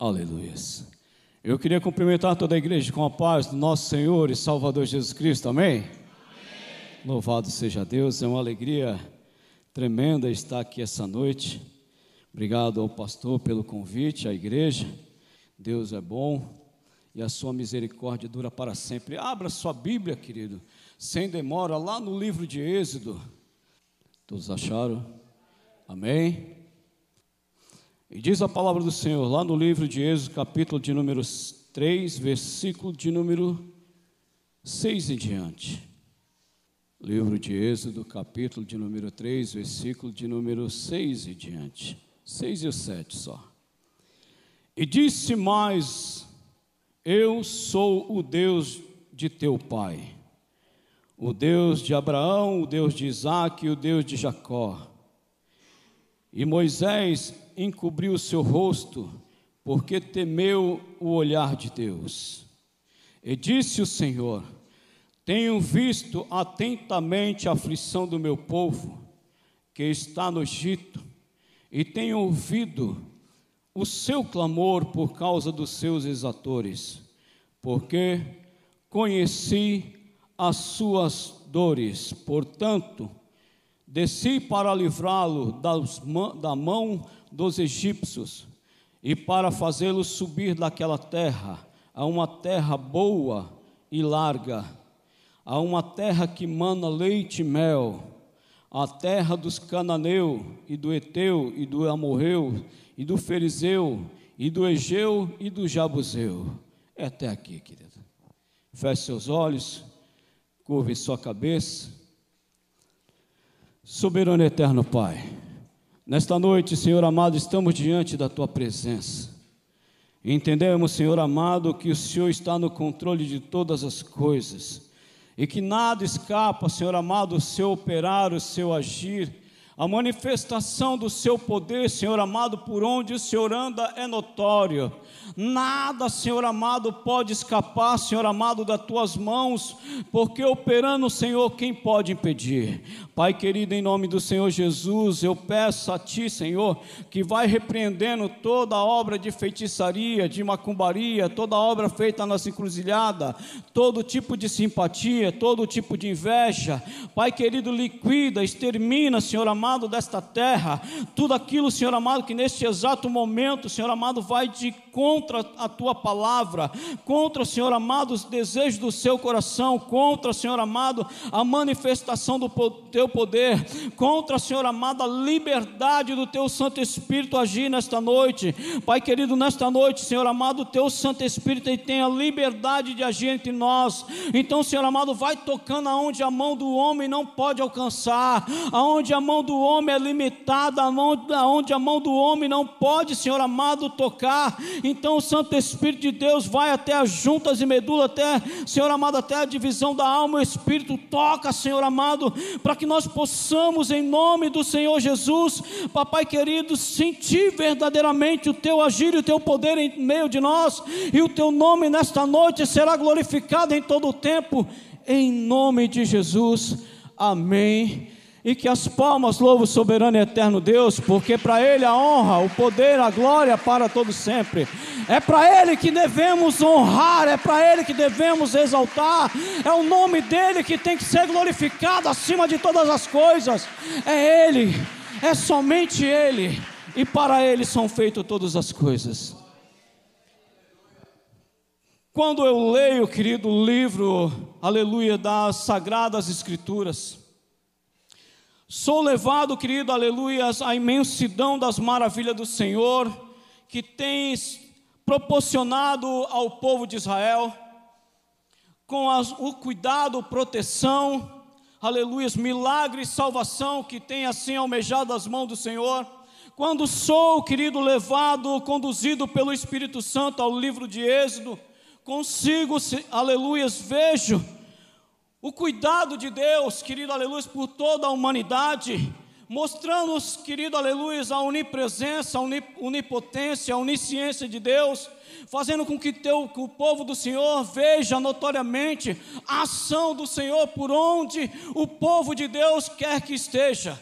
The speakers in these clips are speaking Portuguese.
Aleluia. Eu queria cumprimentar toda a igreja com a paz do nosso Senhor e Salvador Jesus Cristo, amém? amém? Louvado seja Deus, é uma alegria tremenda estar aqui essa noite. Obrigado ao pastor pelo convite, à igreja. Deus é bom e a sua misericórdia dura para sempre. Abra sua Bíblia, querido, sem demora, lá no livro de Êxodo. Todos acharam? Amém? E diz a palavra do Senhor lá no livro de Êxodo, capítulo de número 3, versículo de número 6 em diante. Livro de Êxodo, capítulo de número 3, versículo de número 6 em diante. 6 e 7 só. E disse mais: Eu sou o Deus de teu pai, o Deus de Abraão, o Deus de Isaac e o Deus de Jacó. E Moisés encobriu o seu rosto, porque temeu o olhar de Deus. E disse o Senhor: Tenho visto atentamente a aflição do meu povo, que está no Egito, e tenho ouvido o seu clamor por causa dos seus exatores, porque conheci as suas dores. Portanto, desci para livrá-lo da mão dos egípcios e para fazê-lo subir daquela terra a uma terra boa e larga, a uma terra que mana leite e mel, a terra dos cananeu e do Eteu e do Amorreu e do Ferizeu e do Egeu e do Jabuseu. É até aqui, querido. Feche seus olhos, curve sua cabeça. Soberano eterno Pai, Nesta noite, Senhor amado, estamos diante da tua presença. Entendemos, Senhor amado, que o Senhor está no controle de todas as coisas e que nada escapa, Senhor amado, o seu operar, o seu agir a manifestação do seu poder, Senhor amado, por onde o Senhor anda é notório. Nada, Senhor amado, pode escapar, Senhor amado, das tuas mãos, porque operando, Senhor, quem pode impedir? Pai querido, em nome do Senhor Jesus, eu peço a Ti, Senhor, que vai repreendendo toda obra de feitiçaria, de macumbaria, toda obra feita na encruzilhada, todo tipo de simpatia, todo tipo de inveja. Pai querido, liquida, extermina, Senhor amado amado, desta terra, tudo aquilo, Senhor amado, que neste exato momento, Senhor amado, vai de contra a tua palavra, contra, Senhor amado, os desejos do seu coração, contra, Senhor amado, a manifestação do teu poder, contra, Senhor amado, a liberdade do teu Santo Espírito agir nesta noite. Pai querido, nesta noite, Senhor amado, o teu Santo Espírito tem a liberdade de agir entre nós. Então, Senhor amado, vai tocando aonde a mão do homem não pode alcançar, aonde a mão do homem é limitada, aonde a mão do homem não pode, Senhor amado, tocar. Então o Santo Espírito de Deus vai até as juntas e medula, até, Senhor amado, até a divisão da alma, o Espírito toca, Senhor amado, para que nós possamos, em nome do Senhor Jesus, Papai querido, sentir verdadeiramente o teu agir e o teu poder em meio de nós, e o teu nome nesta noite será glorificado em todo o tempo, em nome de Jesus. Amém e que as palmas louvam o soberano e eterno Deus, porque para Ele a honra, o poder, a glória para todo sempre. É para Ele que devemos honrar, é para Ele que devemos exaltar, é o nome dEle que tem que ser glorificado acima de todas as coisas. É Ele, é somente Ele, e para Ele são feitas todas as coisas. Quando eu leio, querido, o livro, aleluia, das Sagradas Escrituras, Sou levado, querido, aleluias, à imensidão das maravilhas do Senhor, que tens proporcionado ao povo de Israel, com as, o cuidado, proteção, aleluias, milagre e salvação que tem assim almejado as mãos do Senhor. Quando sou, querido, levado, conduzido pelo Espírito Santo ao livro de Êxodo, consigo, aleluias, vejo o cuidado de Deus, querido aleluia, por toda a humanidade, mostrando-nos, querido aleluia, a onipresença, a onipotência, a onisciência de Deus, fazendo com que, teu, que o povo do Senhor veja notoriamente a ação do Senhor por onde o povo de Deus quer que esteja.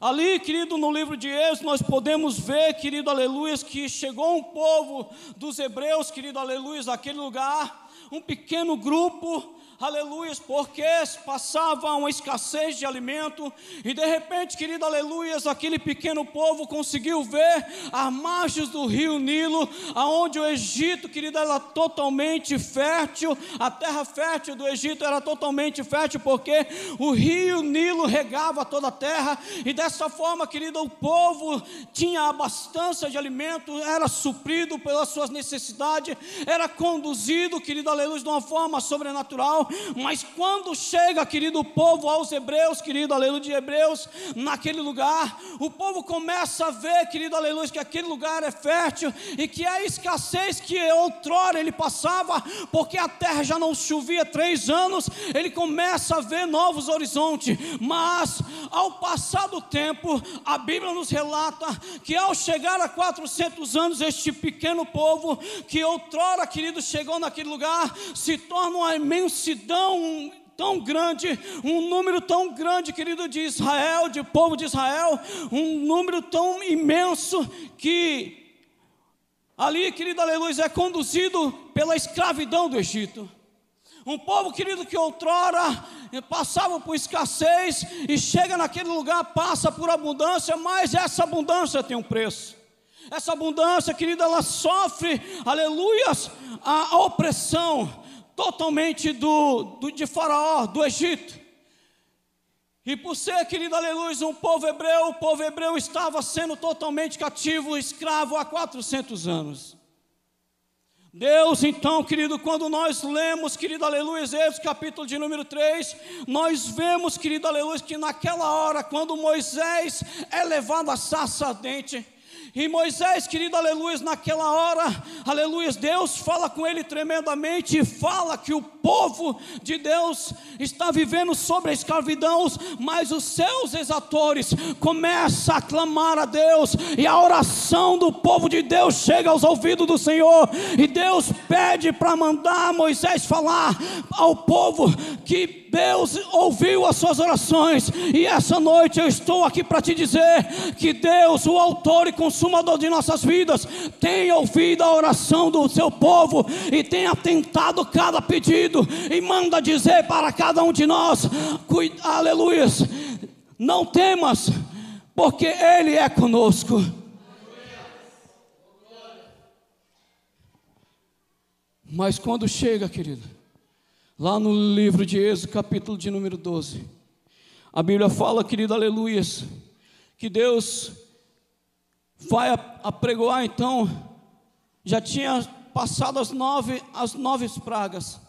Ali, querido, no livro de Êxodo, nós podemos ver, querido, aleluia, que chegou um povo dos hebreus, querido, aleluia, daquele lugar, um pequeno grupo, aleluias, porque passava uma escassez de alimento, e de repente, querido, aleluias, aquele pequeno povo conseguiu ver as margens do rio Nilo, aonde o Egito, querido, era totalmente fértil, a terra fértil do Egito era totalmente fértil, porque o rio Nilo regava toda a terra, e dessa forma, querido, o povo tinha abastança de alimento, era suprido pelas suas necessidades, era conduzido, querido, aleluia, de uma forma sobrenatural, mas quando chega, querido povo, aos hebreus, querido, aleluia, de hebreus, naquele lugar, o povo começa a ver, querido, aleluia, que aquele lugar é fértil e que a escassez que outrora ele passava, porque a terra já não chovia três anos, ele começa a ver novos horizontes, mas ao passar do tempo, a Bíblia nos relata que ao chegar a 400 anos, este pequeno povo, que outrora, querido, chegou naquele lugar, se torna uma imensidão tão grande, um número tão grande, querido, de Israel, de povo de Israel, um número tão imenso que ali, querido, aleluia, é conduzido pela escravidão do Egito. Um povo, querido, que outrora passava por escassez e chega naquele lugar, passa por abundância, mas essa abundância tem um preço. Essa abundância, querida, ela sofre, aleluias, a opressão totalmente do, do, de Faraó, do Egito. E por ser, querido, aleluia, um povo hebreu, o povo hebreu estava sendo totalmente cativo, escravo há 400 anos. Deus, então, querido, quando nós lemos, querido, aleluia, Êxodo capítulo de número 3, nós vemos, querido, aleluia, que naquela hora, quando Moisés é levado a sarça ardente, e Moisés, querido, aleluia, naquela hora, aleluia, Deus fala com ele tremendamente e fala que o povo de Deus está vivendo sobre a escravidão, mas os seus exatores começam a clamar a Deus, e a oração do povo de Deus chega aos ouvidos do Senhor, e Deus pede para mandar Moisés falar ao povo que Deus ouviu as suas orações, e essa noite eu estou aqui para te dizer que Deus, o autor e consumador de nossas vidas, tem ouvido a oração do seu povo e tem atentado cada pedido, e manda dizer para cada um de nós: aleluia, não temas, porque Ele é conosco. Mas quando chega, querido, Lá no livro de Êxodo, capítulo de número 12, a Bíblia fala, querido, aleluias, que Deus vai apregoar então, já tinha passado as nove, as nove pragas,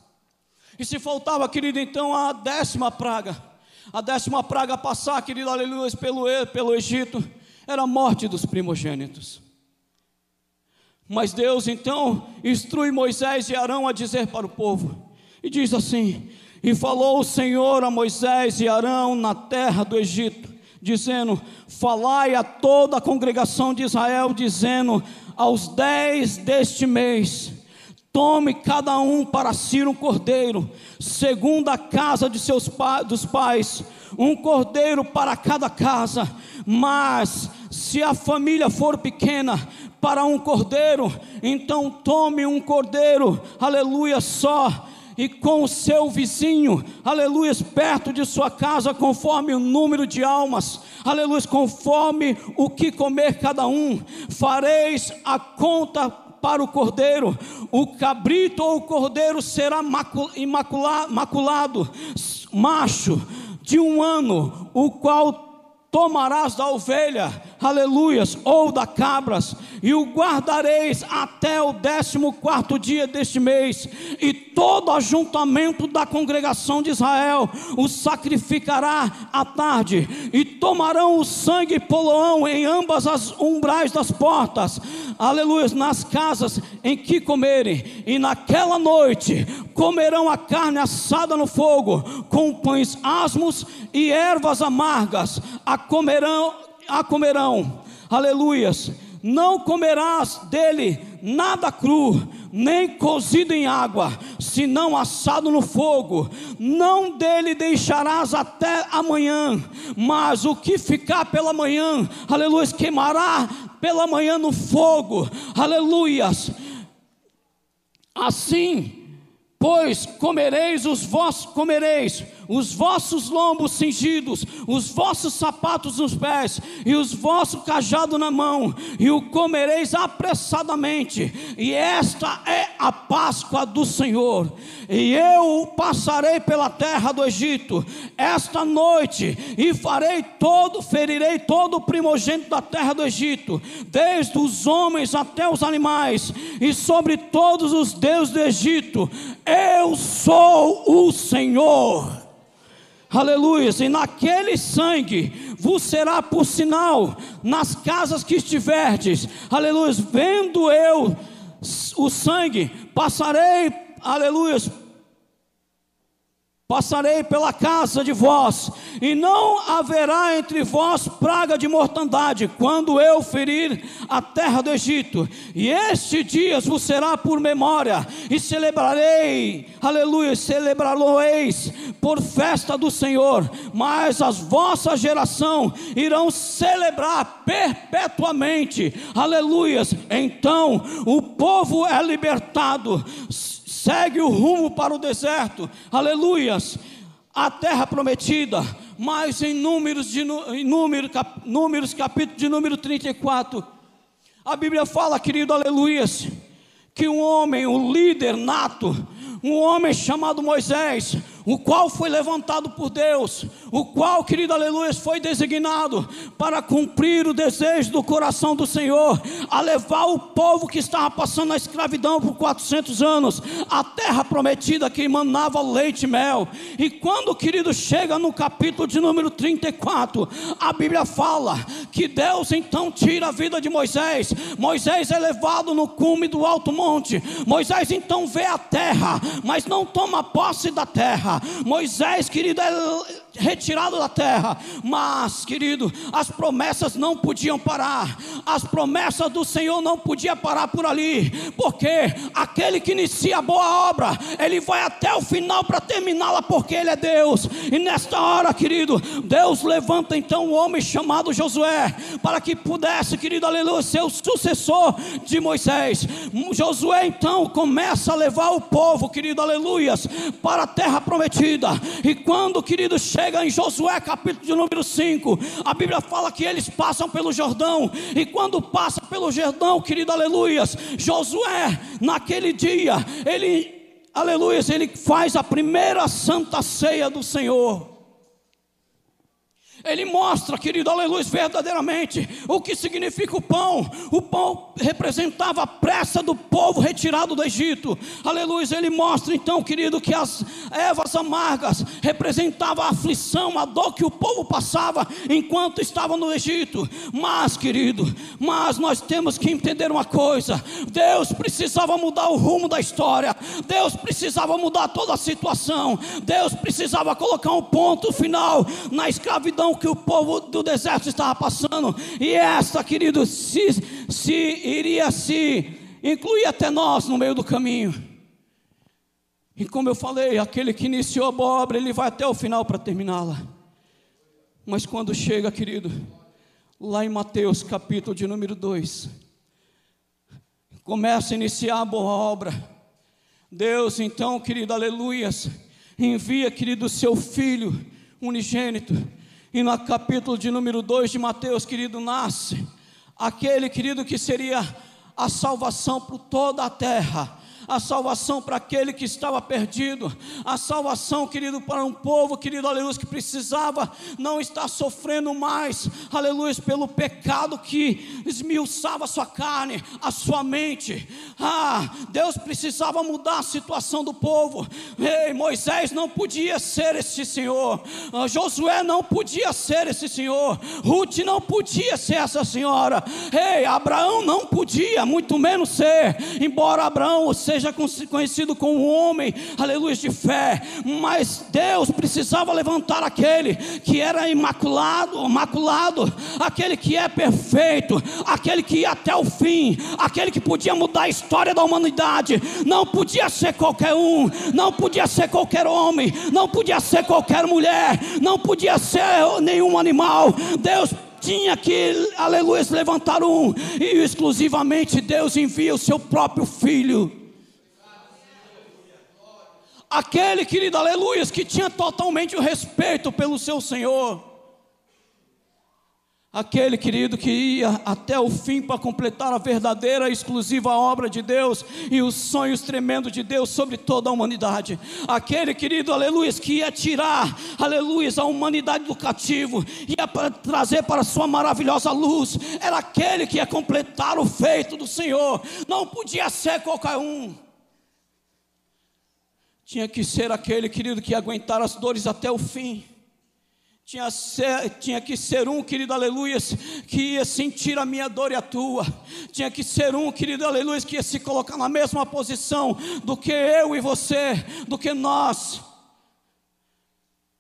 e se faltava, querido, então a décima praga, a décima praga passar, querido, aleluia, pelo, pelo Egito, era a morte dos primogênitos. Mas Deus então instrui Moisés e Arão a dizer para o povo: e diz assim: E falou o Senhor a Moisés e Arão na terra do Egito, dizendo: Falai a toda a congregação de Israel, dizendo: Aos dez deste mês, tome cada um para si um cordeiro, segundo a casa de seus pa dos pais, um cordeiro para cada casa. Mas se a família for pequena, para um cordeiro, então tome um cordeiro, aleluia, só e com o seu vizinho, aleluia, perto de sua casa, conforme o número de almas, aleluia, conforme o que comer cada um, fareis a conta para o cordeiro, o cabrito ou o cordeiro será maculado, maculado macho de um ano, o qual tomarás da ovelha, aleluias, ou da cabras, e o guardareis até o décimo quarto dia deste mês, e todo ajuntamento da congregação de Israel o sacrificará à tarde, e tomarão o sangue poloão em ambas as umbrais das portas, aleluias, nas casas em que comerem, e naquela noite comerão a carne assada no fogo, com pães asmos e ervas amargas, a comerão, a comerão, aleluias, não comerás dele nada cru, nem cozido em água, senão assado no fogo. Não dele deixarás até amanhã, mas o que ficar pela manhã, aleluia, queimará pela manhã no fogo, aleluias. Assim, pois comereis os vossos comereis os vossos lombos cingidos, os vossos sapatos nos pés e os vossos cajado na mão, e o comereis apressadamente. E esta é a Páscoa do Senhor. E eu passarei pela terra do Egito esta noite e farei todo, ferirei todo o primogênito da terra do Egito, desde os homens até os animais, e sobre todos os deuses do Egito. Eu sou o Senhor. Aleluia. E naquele sangue vos será por sinal nas casas que estiverdes. Aleluia. Vendo eu o sangue, passarei, aleluia, Passarei pela casa de vós, e não haverá entre vós praga de mortandade, quando eu ferir a terra do Egito. E este dia vos será por memória, e celebrarei, aleluia, celebrá-lo-eis por festa do Senhor. Mas as vossa geração irão celebrar perpetuamente, aleluia. Então o povo é libertado segue o rumo para o deserto, aleluias, a terra prometida, mas em números, de, em número, cap, números capítulo de número 34, a Bíblia fala, querido, aleluias, que um homem, um líder nato, um homem chamado Moisés, o qual foi levantado por Deus, o qual, querido aleluia, foi designado para cumprir o desejo do coração do Senhor, a levar o povo que estava passando na escravidão por 400 anos, a terra prometida que emanava leite e mel. E quando, querido, chega no capítulo de número 34, a Bíblia fala que Deus então tira a vida de Moisés. Moisés é levado no cume do alto monte. Moisés então vê a terra, mas não toma posse da terra terra. Moisés, querido, é retirado da terra, mas, querido, as promessas não podiam parar, as promessas do Senhor não podiam parar por ali, porque aquele que inicia a boa obra, ele vai até o final para terminá-la, porque ele é Deus, e nesta hora, querido, Deus levanta então um homem chamado Josué, para que pudesse, querido, aleluia, ser o sucessor de Moisés. Josué então começa a levar o povo, querido, aleluias, para a terra prometida, e quando, querido, chega chega em Josué capítulo de número 5, a Bíblia fala que eles passam pelo Jordão, e quando passa pelo Jordão, querido, aleluias, Josué, naquele dia, ele, aleluias, ele faz a primeira santa ceia do Senhor. Ele mostra, querido, aleluia, verdadeiramente o que significa o pão. O pão representava a pressa do povo retirado do Egito. Aleluia, ele mostra então, querido, que as ervas amargas representavam a aflição, a dor que o povo passava enquanto estava no Egito. Mas, querido, mas nós temos que entender uma coisa: Deus precisava mudar o rumo da história. Deus precisava mudar toda a situação. Deus precisava colocar um ponto final na escravidão que o povo do deserto estava passando, e esta, querido, se, se iria se incluir até nós no meio do caminho. E como eu falei, aquele que iniciou a boa obra, ele vai até o final para terminá-la. Mas quando chega, querido, lá em Mateus capítulo de número 2, começa a iniciar a boa obra. Deus, então, querido, aleluias, envia, querido, seu filho unigênito e no capítulo de número 2 de Mateus, querido, nasce aquele, querido, que seria a salvação por toda a terra a salvação para aquele que estava perdido, a salvação, querido, para um povo, querido, aleluia, que precisava não estar sofrendo mais, aleluia, pelo pecado que esmiuçava a sua carne, a sua mente. Ah, Deus precisava mudar a situação do povo. Ei, Moisés não podia ser esse Senhor, ah, Josué não podia ser esse Senhor, Ruth não podia ser essa senhora, ei, Abraão não podia, muito menos ser, embora Abraão seja seja conhecido como homem, aleluia, de fé, mas Deus precisava levantar aquele que era imaculado, imaculado, aquele que é perfeito, aquele que ia até o fim, aquele que podia mudar a história da humanidade. Não podia ser qualquer um, não podia ser qualquer homem, não podia ser qualquer mulher, não podia ser nenhum animal. Deus tinha que, aleluia, levantar um, e exclusivamente Deus envia o seu próprio filho. Aquele, querido, aleluia, que tinha totalmente o respeito pelo seu Senhor. Aquele querido que ia até o fim para completar a verdadeira e exclusiva obra de Deus e os sonhos tremendos de Deus sobre toda a humanidade. Aquele querido, aleluia, que ia tirar, aleluia, a humanidade do cativo, ia trazer para a sua maravilhosa luz. Era aquele que ia completar o feito do Senhor. Não podia ser qualquer um. Tinha que ser aquele querido que aguentar as dores até o fim tinha, ser, tinha que ser um, querido aleluia, que ia sentir a minha dor e a tua. Tinha que ser um, querido aleluia, que ia se colocar na mesma posição do que eu e você, do que nós.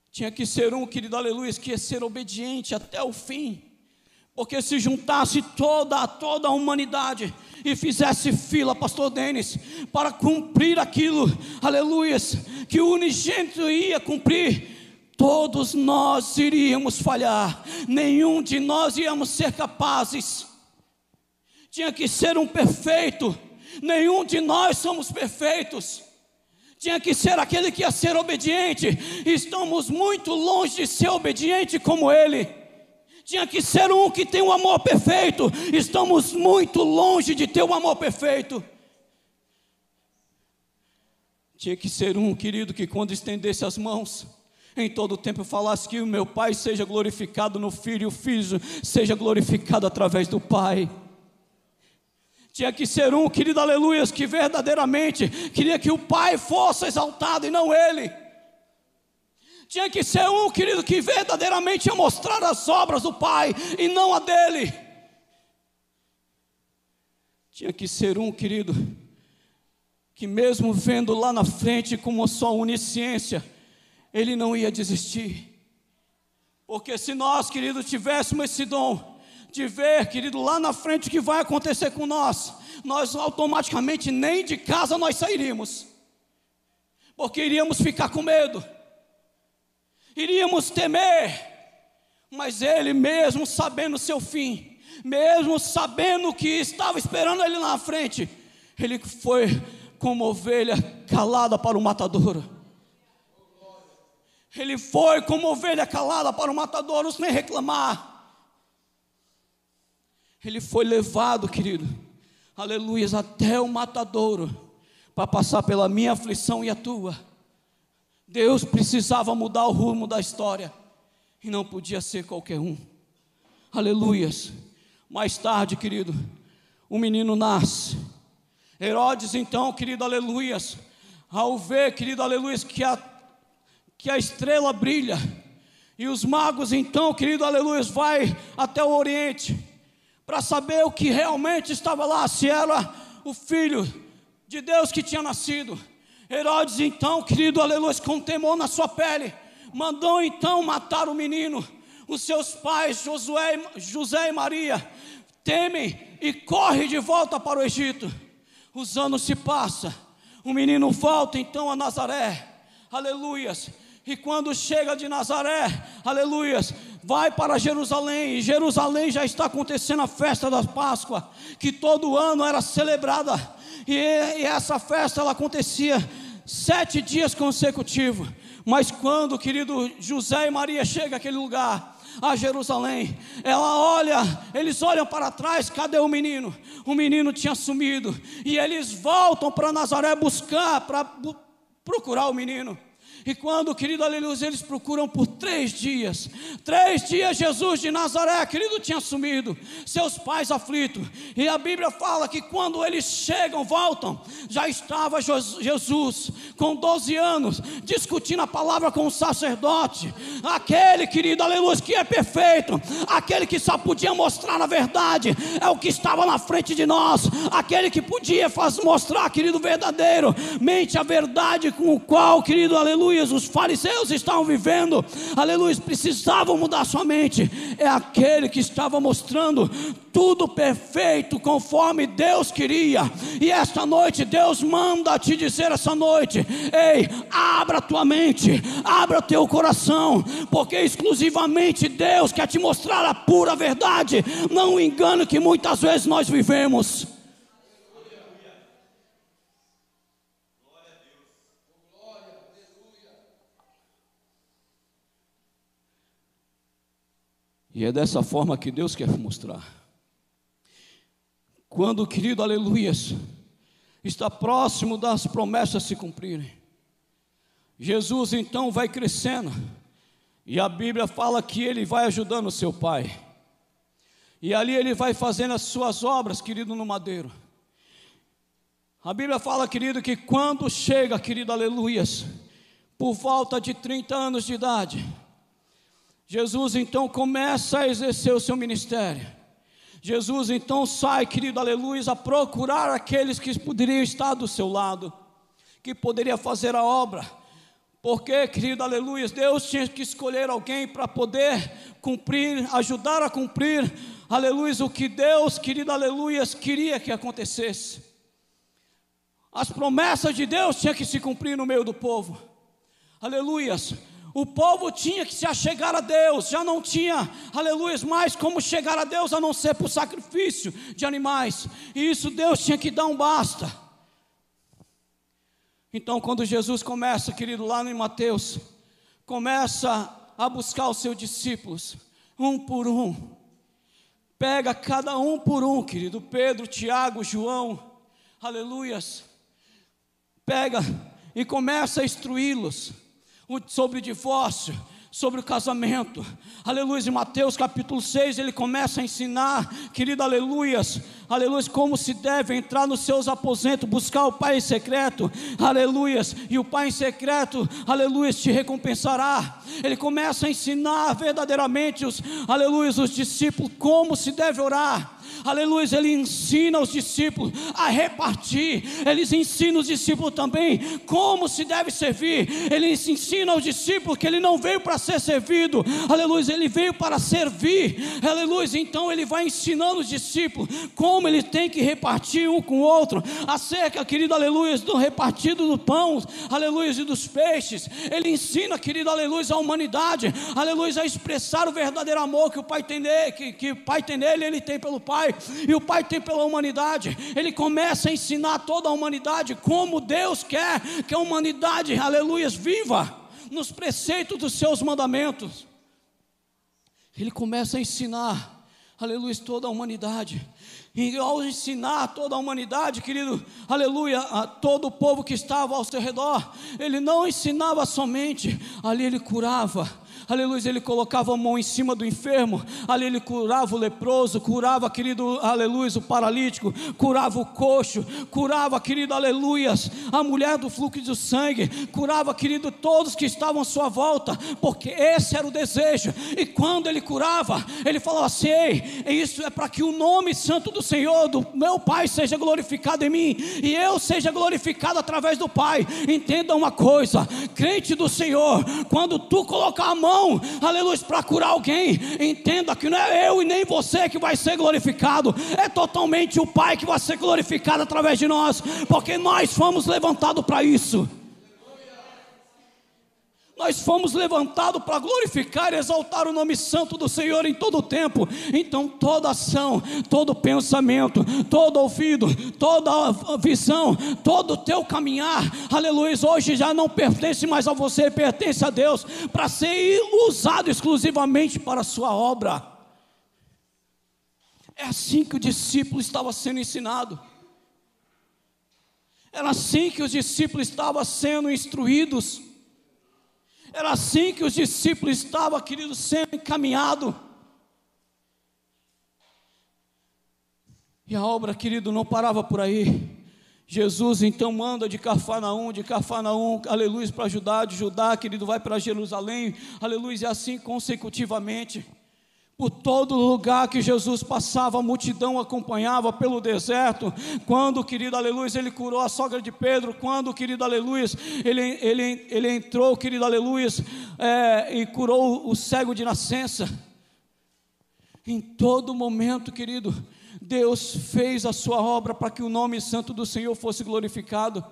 Tinha que ser um, querido aleluia, que ia ser obediente até o fim. Porque se juntasse toda, toda a humanidade e fizesse fila, pastor Denis, para cumprir aquilo, aleluia, que o unigênito ia cumprir, todos nós iríamos falhar, nenhum de nós íamos ser capazes. Tinha que ser um perfeito, nenhum de nós somos perfeitos. Tinha que ser aquele que ia ser obediente, estamos muito longe de ser obediente como ele. Tinha que ser um que tem um amor perfeito, estamos muito longe de ter um amor perfeito. Tinha que ser um, querido, que quando estendesse as mãos, em todo o tempo falasse que o meu Pai seja glorificado no Filho e o Filho seja glorificado através do Pai. Tinha que ser um, querido aleluia, que verdadeiramente queria que o Pai fosse exaltado e não ele. Tinha que ser um, querido, que verdadeiramente ia mostrar as obras do Pai e não a dele. Tinha que ser um, querido, que mesmo vendo lá na frente como só onisciência, ele não ia desistir. Porque se nós, querido, tivéssemos esse dom de ver, querido, lá na frente o que vai acontecer com nós, nós automaticamente nem de casa nós sairíamos. Porque iríamos ficar com medo. Iríamos temer. Mas ele mesmo sabendo o seu fim, mesmo sabendo o que estava esperando ele na frente, ele foi como ovelha calada para o matadouro. Ele foi como ovelha calada para o matadouro sem reclamar. Ele foi levado, querido, aleluia, até o matadouro, para passar pela minha aflição e a tua. Deus precisava mudar o rumo da história, e não podia ser qualquer um. Aleluias. Mais tarde, querido, o menino nasce. Herodes, então, querido, aleluias, ao ver, querido, aleluias, que a que a estrela brilha. E os magos, então, querido aleluia, vai até o Oriente para saber o que realmente estava lá, se era o filho de Deus que tinha nascido. Herodes, então, querido aleluia, com temor na sua pele, mandou então matar o menino. Os seus pais, Josué, José e Maria, temem e correm de volta para o Egito. Os anos se passam, o menino volta então a Nazaré, aleluias, e quando chega de Nazaré, aleluias, vai para Jerusalém, e Jerusalém já está acontecendo a festa da Páscoa, que todo ano era celebrada, e, e essa festa ela acontecia sete dias consecutivos. Mas quando, querido José e Maria chegam àquele lugar, a Jerusalém. Ela olha, eles olham para trás, cadê o menino? O menino tinha sumido. E eles voltam para Nazaré buscar, para procurar o menino. E quando, querido aleluia, eles procuram por três dias, três dias Jesus de Nazaré, querido, tinha sumido, seus pais aflitos. E a Bíblia fala que quando eles chegam, voltam, já estava Jesus com 12 anos, discutindo a palavra com o sacerdote, aquele, querido aleluia, que é perfeito, aquele que só podia mostrar a verdade, é o que estava na frente de nós, aquele que podia faz, mostrar, querido, verdadeiro, mente a verdade com o qual, querido aleluia aleluia, os fariseus estavam vivendo, aleluia, precisavam mudar sua mente. É aquele que estava mostrando tudo perfeito conforme Deus queria. E esta noite Deus manda te dizer essa noite: ei, abra tua mente, abra teu coração, porque exclusivamente Deus quer te mostrar a pura verdade, não o engano que muitas vezes nós vivemos. E é dessa forma que Deus quer mostrar. Quando, querido, aleluias, está próximo das promessas se cumprirem. Jesus então vai crescendo, e a Bíblia fala que ele vai ajudando o seu pai, e ali ele vai fazendo as suas obras, querido, no madeiro. A Bíblia fala, querido, que quando chega, querido, aleluias, por volta de 30 anos de idade, Jesus então começa a exercer o seu ministério. Jesus então sai, querido, aleluia, a procurar aqueles que poderiam estar do seu lado, que poderia fazer a obra. Porque, querido, aleluia, Deus tinha que escolher alguém para poder cumprir, ajudar a cumprir, aleluia, o que Deus, querido, aleluia, queria que acontecesse. As promessas de Deus tinham que se cumprir no meio do povo. Aleluias. O povo tinha que se achegar a Deus, já não tinha, aleluia, mais como chegar a Deus a não ser por sacrifício de animais, e isso Deus tinha que dar um basta. Então, quando Jesus começa, querido, lá em Mateus, começa a buscar os seus discípulos, um por um, pega cada um por um, querido, Pedro, Tiago, João, aleluias, pega e começa a instruí-los sobre o divórcio, sobre o casamento. Aleluia, em Mateus capítulo 6, ele começa a ensinar, querido, aleluias, aleluias, como se deve entrar nos seus aposentos, buscar o Pai em secreto, aleluias, e o Pai em secreto, aleluias, te recompensará. Ele começa a ensinar verdadeiramente os, aleluias, os discípulos como se deve orar aleluia, ele ensina os discípulos a repartir, ele ensina os discípulos também como se deve servir, ele ensina aos discípulos que ele não veio para ser servido, aleluia, ele veio para servir, aleluia, então ele vai ensinando os discípulos como ele tem que repartir um com o outro, acerca, querido, aleluia, do repartido do pão, aleluia, e dos peixes, ele ensina, querido, aleluia, a humanidade, aleluia, a expressar o verdadeiro amor que o Pai tem nele, que, que o Pai tem nele, ele tem pelo Pai, e o Pai tem pela humanidade. Ele começa a ensinar toda a humanidade como Deus quer que a humanidade, aleluia, viva nos preceitos dos seus mandamentos. Ele começa a ensinar, aleluia, toda a humanidade. E ao ensinar toda a humanidade, querido, aleluia, a todo o povo que estava ao seu redor, ele não ensinava somente, ali ele curava, aleluia, ele colocava a mão em cima do enfermo, ali ele curava o leproso, curava, querido, aleluia, o paralítico, curava o coxo, curava, querido, aleluia, a mulher do fluxo do sangue, curava, querido, todos que estavam à sua volta, porque esse era o desejo, e quando ele curava, ele falava assim: isso é para que o nome santo do Senhor, do meu Pai, seja glorificado em mim, e eu seja glorificado através do Pai. Entenda uma coisa, crente do Senhor, quando tu colocar a mão, mão, aleluia, para curar alguém, entenda que não é eu e nem você que vai ser glorificado, é totalmente o Pai que vai ser glorificado através de nós, porque nós fomos levantados para isso. Nós fomos levantados para glorificar e exaltar o nome santo do Senhor em todo o tempo. Então, toda ação, todo pensamento, todo ouvido, toda visão, todo o teu caminhar, aleluia, hoje já não pertence mais a você, pertence a Deus, para ser usado exclusivamente para a sua obra. É assim que o discípulo estava sendo ensinado. Era assim que os discípulos estavam sendo instruídos. Era assim que os discípulos estavam, querido, sendo encaminhados. E a obra, querido, não parava por aí. Jesus então manda de Cafarnaum, de Cafarnaum, aleluia, para Judá, de Judá, querido, vai para Jerusalém, aleluia, e assim consecutivamente. Por todo lugar que Jesus passava, a multidão acompanhava pelo deserto. Quando, querido aleluia, ele curou a sogra de Pedro, quando, querido aleluia, ele, ele, ele entrou, querido aleluia, é, e curou o cego de nascença. Em todo momento, querido, Deus fez a sua obra para que o nome santo do Senhor fosse glorificado.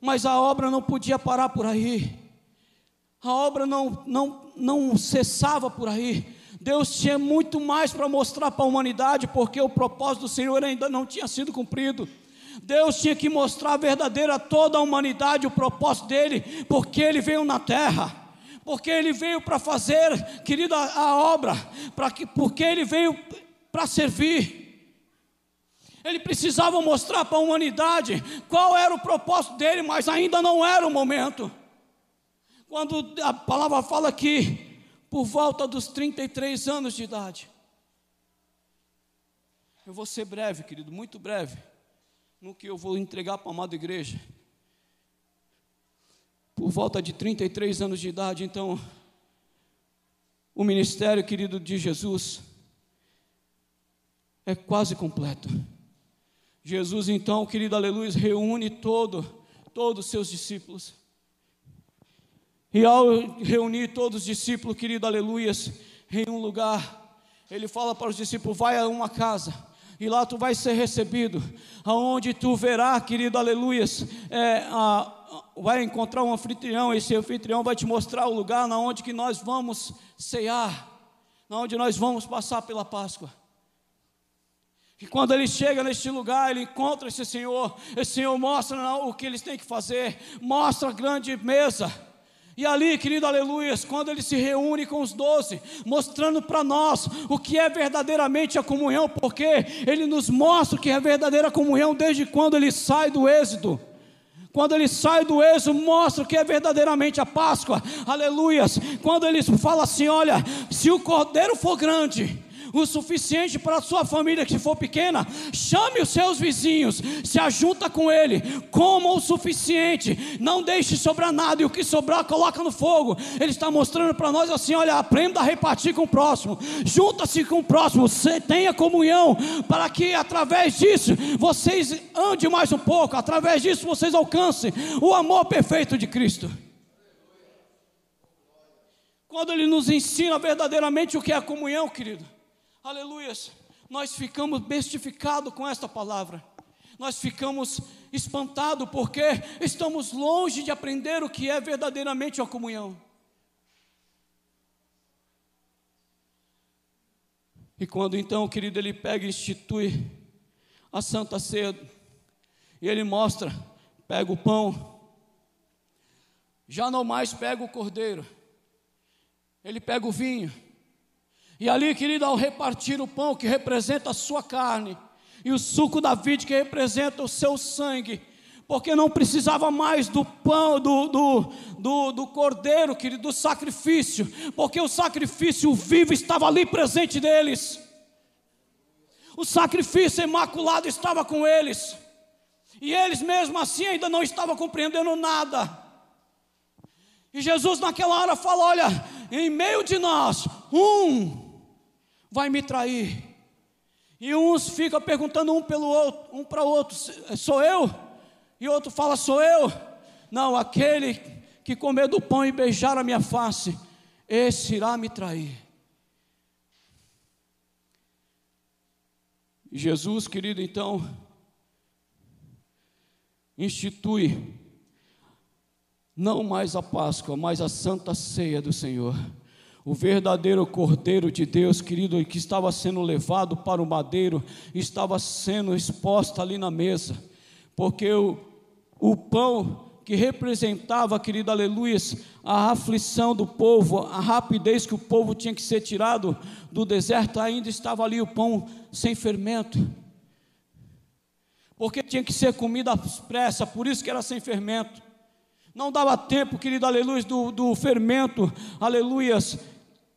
Mas a obra não podia parar por aí. A obra não, não, não cessava por aí. Deus tinha muito mais para mostrar para a humanidade, porque o propósito do Senhor ainda não tinha sido cumprido. Deus tinha que mostrar verdadeiro a toda a humanidade o propósito dele, porque ele veio na terra, porque ele veio para fazer, querida, a obra, para que, porque ele veio para servir. Ele precisava mostrar para a humanidade qual era o propósito dele, mas ainda não era o momento. Quando a palavra fala que por volta dos 33 anos de idade. Eu vou ser breve, querido, muito breve, no que eu vou entregar para a amada igreja. Por volta de 33 anos de idade, então, o ministério, querido, de Jesus é quase completo. Jesus, então, querido, aleluia, reúne todo, todos os seus discípulos e ao reunir todos os discípulos, querido, aleluias, em um lugar, ele fala para os discípulos: vai a uma casa, e lá tu vai ser recebido, aonde tu verá, querido, aleluias, é, a, vai encontrar um anfitrião, esse anfitrião vai te mostrar o lugar na onde que nós vamos cear, na onde nós vamos passar pela Páscoa. E quando ele chega neste lugar, ele encontra esse Senhor, esse Senhor mostra o que eles têm que fazer, mostra a grande mesa, e ali, querido aleluia, quando ele se reúne com os doze, mostrando para nós o que é verdadeiramente a comunhão, porque ele nos mostra o que é verdadeira comunhão desde quando ele sai do êxodo. Quando ele sai do êxodo, mostra o que é verdadeiramente a Páscoa, aleluias. Quando ele fala assim: olha, se o cordeiro for grande, o suficiente para a sua família que for pequena, chame os seus vizinhos, se ajunta com ele, coma o suficiente, não deixe sobrar nada, e o que sobrar coloca no fogo. Ele está mostrando para nós assim: olha, aprenda a repartir com o próximo, junta-se com o próximo, tenha comunhão, para que através disso vocês andem mais um pouco, através disso vocês alcancem o amor perfeito de Cristo. Quando Ele nos ensina verdadeiramente o que é a comunhão, querido, aleluias, nós ficamos bestificados com esta palavra. Nós ficamos espantados porque estamos longe de aprender o que é verdadeiramente a comunhão. E quando então, querido, ele pega e institui a Santa Ceia, e ele mostra, pega o pão, já não mais pega o cordeiro, ele pega o vinho, e ali, querido, ao repartir o pão que representa a sua carne, e o suco da vide que representa o seu sangue, porque não precisava mais do pão, do, do, do, do, cordeiro, querido, do sacrifício, porque o sacrifício vivo estava ali presente deles, o sacrifício imaculado estava com eles, e eles mesmo assim ainda não estavam compreendendo nada. E Jesus naquela hora fala: Olha, em meio de nós, um vai me trair. E uns ficam perguntando um pelo outro, um para o outro, sou eu? E outro fala, sou eu? Não, aquele que comer do pão e beijar a minha face, esse irá me trair. Jesus, querido, então, institui não mais a Páscoa, mas a Santa Ceia do Senhor o verdadeiro Cordeiro de Deus, querido, que estava sendo levado para o madeiro, estava sendo exposto ali na mesa, porque o, o pão que representava, querido, aleluia, a aflição do povo, a rapidez que o povo tinha que ser tirado do deserto, ainda estava ali o pão sem fermento, porque tinha que ser comida às pressa, por isso que era sem fermento. Não dava tempo, querido, aleluia, do, do fermento, aleluias,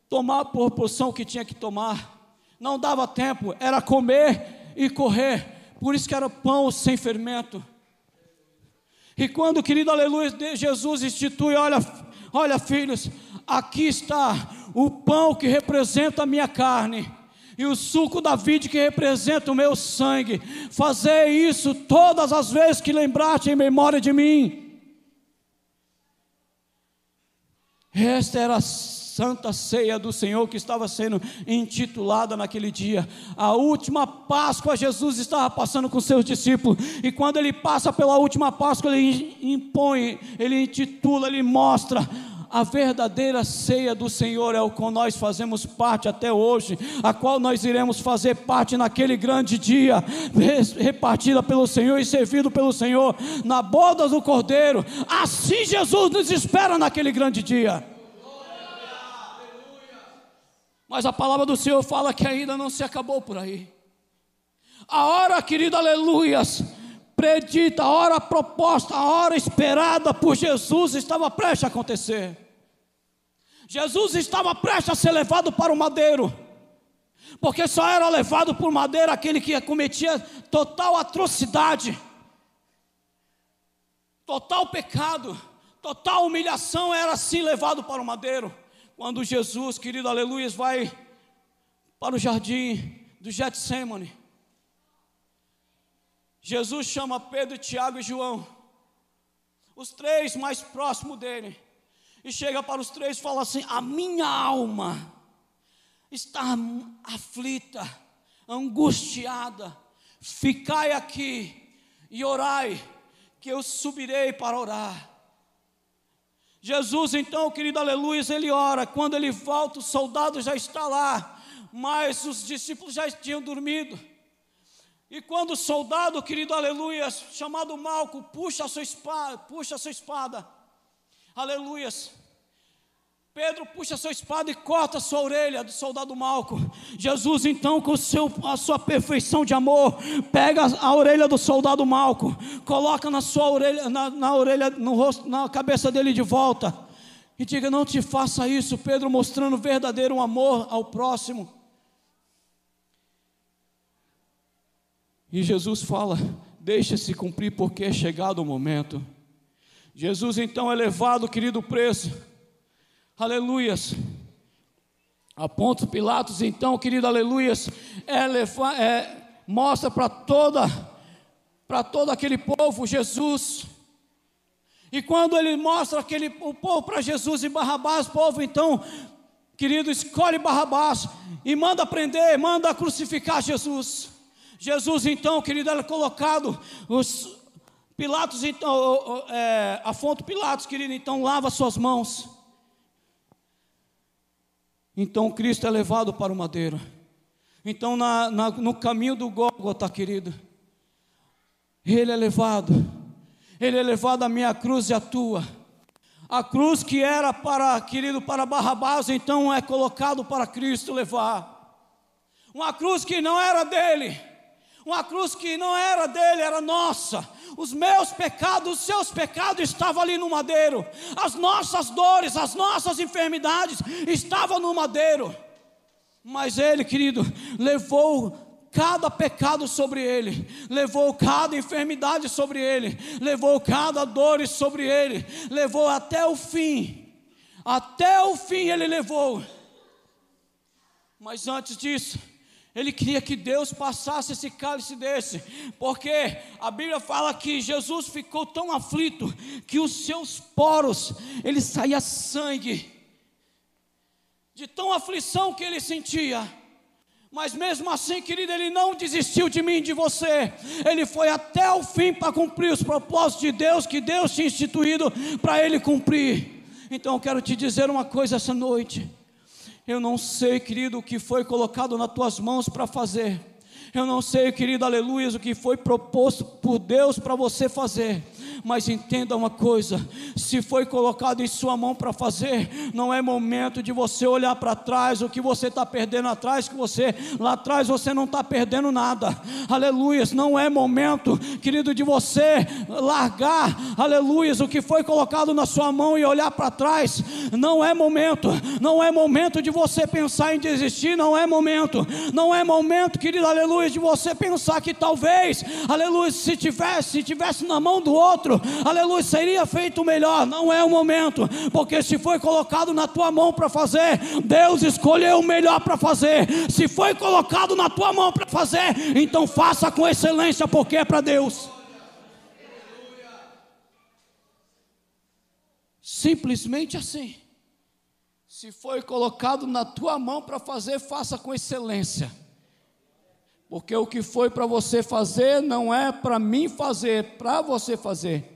tomar a proporção que tinha que tomar. Não dava tempo, era comer e correr. Por isso que era pão sem fermento. E quando, querido aleluia, Jesus institui, olha, Olha, filhos, aqui está o pão que representa a minha carne e o suco da vide que representa o meu sangue. Fazer isso todas as vezes que lembraste em memória de mim. Esta era a santa ceia do Senhor que estava sendo intitulada naquele dia. A última Páscoa, Jesus estava passando com seus discípulos, e quando ele passa pela última Páscoa, ele impõe, ele intitula, ele mostra a verdadeira ceia do Senhor é o qual nós fazemos parte até hoje, a qual nós iremos fazer parte naquele grande dia, repartida pelo Senhor e servido pelo Senhor na boda do Cordeiro. Assim Jesus nos espera naquele grande dia. Mas a palavra do Senhor fala que ainda não se acabou por aí. A hora, querido, aleluias, predita, a hora proposta, a hora esperada por Jesus estava prestes a acontecer. Jesus estava prestes a ser levado para o madeiro, porque só era levado por madeiro aquele que cometia total atrocidade, total pecado, total humilhação, era assim levado para o madeiro. Quando Jesus, querido aleluia, vai para o jardim do Getsemane, Jesus chama Pedro, Tiago e João, os três mais próximos dele, e chega para os três e fala assim: A minha alma está aflita, angustiada, ficai aqui e orai, que eu subirei para orar. Jesus, então, querido aleluia, ele ora. Quando ele volta, o soldado já está lá, mas os discípulos já tinham dormido. E quando o soldado, querido aleluia, chamado Malco, puxa a sua espada, puxa a sua espada, aleluias, Pedro puxa a sua espada e corta a sua orelha do soldado Malco. Jesus, então, com seu, a sua perfeição de amor, pega a orelha do soldado Malco, coloca na sua orelha, na, na orelha, no rosto, na cabeça dele de volta. E diga: Não te faça isso, Pedro, mostrando verdadeiro amor ao próximo. E Jesus fala: Deixa-se cumprir, porque é chegado o momento. Jesus, então, é levado, querido preso aleluias. A ponto Pilatos, então, querido, aleluias, é, é, mostra para toda, para todo aquele povo Jesus. E quando ele mostra aquele, o povo para Jesus e Barrabás, o povo então, querido, escolhe Barrabás e manda prender, manda crucificar Jesus. Jesus, então, querido, era colocado, os Pilatos, então, é, a fonte Pilatos, querido, então lava suas mãos. Então Cristo é levado para o madeiro. Então, na, na, no caminho do Gólgota, querido, Ele é levado. Ele é levado a minha cruz e a tua. A cruz que era para, querido, para Barrabás, então é colocado para Cristo levar. Uma cruz que não era dele, uma cruz que não era dele, era nossa os meus pecados, os seus pecados estavam ali no madeiro, as nossas dores, as nossas enfermidades estavam no madeiro. Mas ele, querido, levou cada pecado sobre ele, levou cada enfermidade sobre ele, levou cada dor sobre ele, levou até o fim, até o fim ele levou. Mas antes disso, ele queria que Deus passasse esse cálice desse, porque a Bíblia fala que Jesus ficou tão aflito que os seus poros, ele saía sangue, de tão aflição que ele sentia. Mas mesmo assim, querido, ele não desistiu de mim de você. Ele foi até o fim para cumprir os propósitos de Deus que Deus tinha instituído para ele cumprir. Então eu quero te dizer uma coisa essa noite. Eu não sei, querido, o que foi colocado nas tuas mãos para fazer. Eu não sei, querido, aleluia, o que foi proposto por Deus para você fazer mas entenda uma coisa: se foi colocado em sua mão para fazer, não é momento de você olhar para trás, o que você está perdendo atrás, que você lá atrás você não está perdendo nada, aleluia. Não é momento, querido, de você largar, aleluia, o que foi colocado na sua mão e olhar para trás, não é momento, não é momento de você pensar em desistir, não é momento, não é momento, querido, aleluia, de você pensar que talvez, aleluia, se tivesse, se tivesse na mão do outro outro, aleluia, seria feito melhor. Não é o momento, porque se foi colocado na tua mão para fazer, Deus escolheu o melhor para fazer. Se foi colocado na tua mão para fazer, então faça com excelência, porque é para Deus. Simplesmente assim. Se foi colocado na tua mão para fazer, faça com excelência. Porque o que foi para você fazer não é para mim fazer, para você fazer.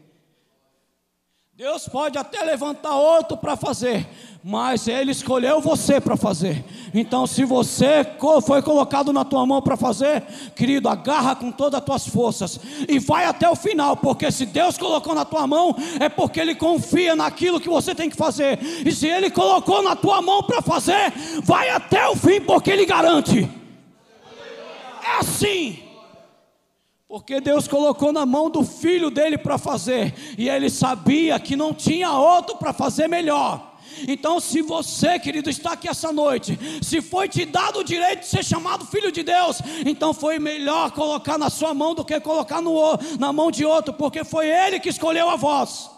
Deus pode até levantar outro para fazer, mas Ele escolheu você para fazer. Então, se você foi colocado na tua mão para fazer, querido, agarra com todas as tuas forças e vai até o final, porque se Deus colocou na tua mão, é porque Ele confia naquilo que você tem que fazer. E se Ele colocou na tua mão para fazer, vai até o fim, porque Ele garante. É assim. Porque Deus colocou na mão do filho dele para fazer, e ele sabia que não tinha outro para fazer melhor. Então, se você, querido, está aqui essa noite, se foi te dado o direito de ser chamado filho de Deus, então foi melhor colocar na sua mão do que colocar no, na mão de outro, porque foi ele que escolheu a voz,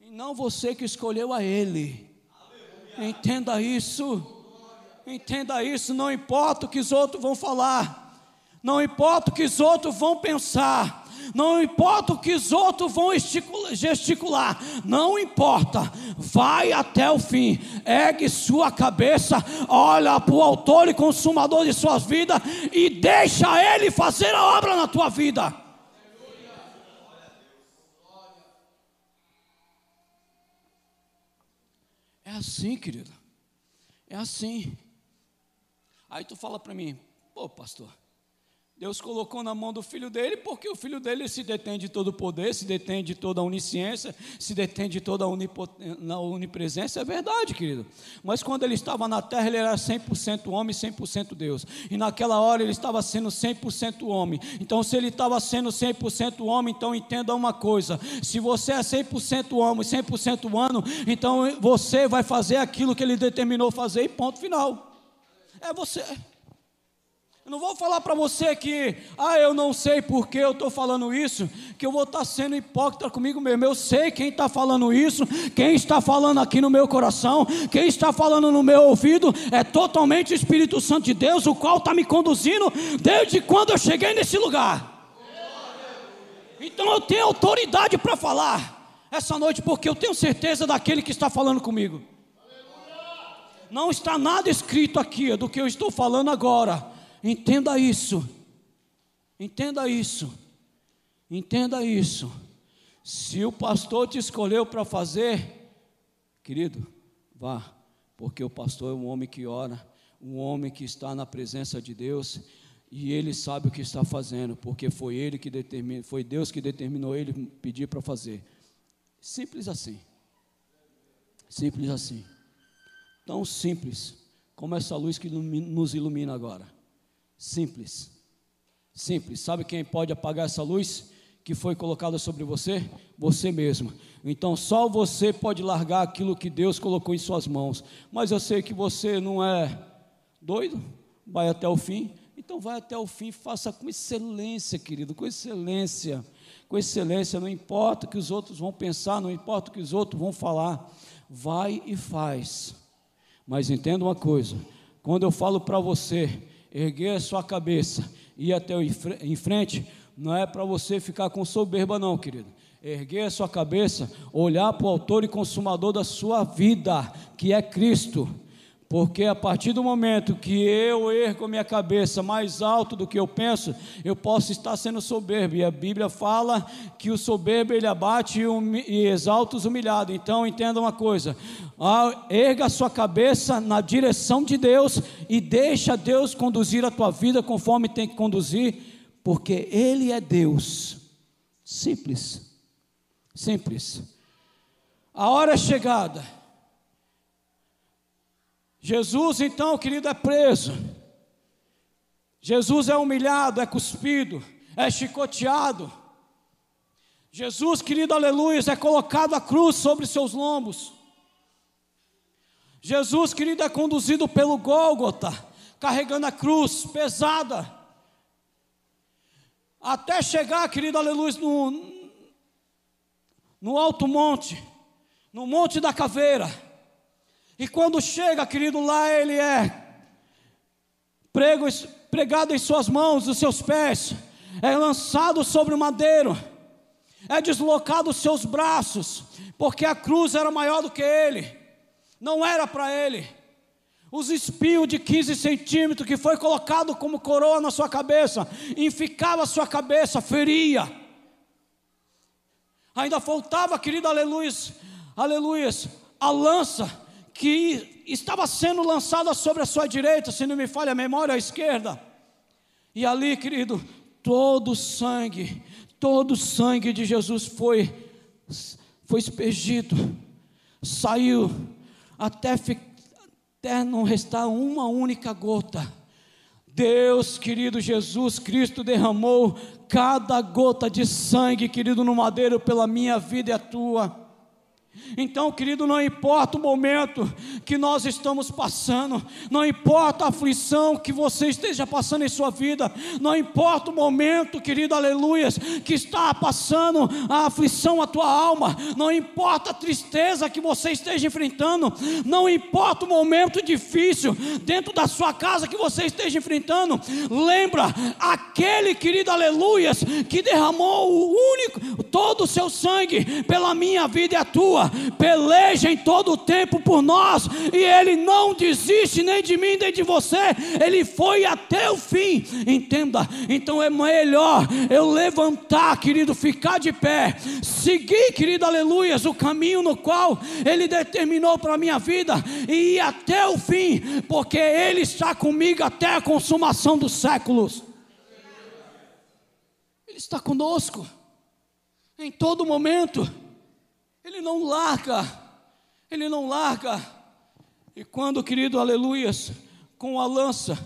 e não você que escolheu a ele. Entenda isso, entenda isso, não importa o que os outros vão falar não importa o que os outros vão pensar, não importa o que os outros vão gesticular, não importa, vai até o fim, ergue sua cabeça, olha para o autor e consumador de suas vidas e deixa ele fazer a obra na tua vida. É assim, querido, é assim. Aí tu fala para mim, pô, pastor. Deus colocou na mão do filho dele, porque o filho dele se detém de todo o poder, se detém de toda a onisciência, se detém de toda a onipresença. É verdade, querido. Mas quando ele estava na terra, ele era 100% homem, 100% Deus. E naquela hora ele estava sendo 100% homem. Então, se ele estava sendo 100% homem, então entenda uma coisa: se você é 100% homem, 100% humano, então você vai fazer aquilo que ele determinou fazer, e ponto final. É você. Eu não vou falar para você que, ah, eu não sei porque eu estou falando isso, que eu vou estar tá sendo hipócrita comigo mesmo. Eu sei quem está falando isso, quem está falando aqui no meu coração, quem está falando no meu ouvido, é totalmente o Espírito Santo de Deus, o qual está me conduzindo desde quando eu cheguei nesse lugar. Então eu tenho autoridade para falar essa noite, porque eu tenho certeza daquele que está falando comigo. Não está nada escrito aqui do que eu estou falando agora Entenda isso. Entenda isso. Entenda isso. Se o pastor te escolheu para fazer, querido, vá, porque o pastor é um homem que ora, um homem que está na presença de Deus e ele sabe o que está fazendo, porque foi ele que determinou, foi Deus que determinou ele pedir para fazer. Simples assim. Simples assim. Tão simples como essa luz que nos ilumina agora. Simples. Simples. Sabe quem pode apagar essa luz que foi colocada sobre você? Você mesmo. Então só você pode largar aquilo que Deus colocou em suas mãos. Mas eu sei que você não é doido, vai até o fim. Então vai até o fim, faça com excelência, querido, com excelência. Com excelência, não importa o que os outros vão pensar, não importa o que os outros vão falar. Vai e faz. Mas entenda uma coisa: quando eu falo para você erguer a sua cabeça e ir até em frente, não é para você ficar com soberba, não, querido. Erguer a sua cabeça, olhar para o autor e consumador da sua vida, que é Cristo. Porque a partir do momento que eu ergo minha cabeça mais alto do que eu penso, eu posso estar sendo soberbo. E a Bíblia fala que o soberbo ele abate e exalta os humilhados. Então entenda uma coisa: erga a sua cabeça na direção de Deus e deixa Deus conduzir a tua vida conforme tem que conduzir, porque Ele é Deus. Simples. Simples. A hora é chegada Jesus, então, querido, é preso. Jesus é humilhado, é cuspido, é chicoteado. Jesus, querido, aleluia, é colocado a cruz sobre seus lombos. Jesus, querido, é conduzido pelo Gólgota, carregando a cruz pesada. Até chegar, querido, aleluia, no, no alto monte, no Monte da Caveira. E quando chega, querido, lá ele é prego, pregado em suas mãos, os seus pés, é lançado sobre o madeiro, é deslocado os seus braços, porque a cruz era maior do que ele, não era para ele. Os espios de 15 centímetros que foi colocado como coroa na sua cabeça, enficava a sua cabeça, feria. Ainda faltava, querido, aleluia, aleluia, a lança que estava sendo lançada sobre a sua direita, se não me falha a memória, à esquerda. E ali, querido, todo o sangue, todo o sangue de Jesus foi, foi expedido, saiu, até, até não restar uma única gota. Deus, querido Jesus Cristo, derramou cada gota de sangue, querido, no madeiro pela minha vida e a tua. Então, querido, não importa o momento que nós estamos passando, não importa a aflição que você esteja passando em sua vida, não importa o momento, querido, aleluias, que está passando a aflição à tua alma, não importa a tristeza que você esteja enfrentando, não importa o momento difícil dentro da sua casa que você esteja enfrentando, lembra aquele, querido, aleluias, que derramou o único, todo o seu sangue pela minha vida e a tua peleja em todo o tempo por nós, e Ele não desiste nem de mim, nem de você, Ele foi até o fim, entenda? Então é melhor eu levantar, querido, ficar de pé, seguir, querido, aleluias, o caminho no qual Ele determinou para a minha vida, e ir até o fim, porque Ele está comigo até a consumação dos séculos. Ele está conosco em todo momento. Ele não larga, ele não larga. E quando, querido, aleluias, com a lança,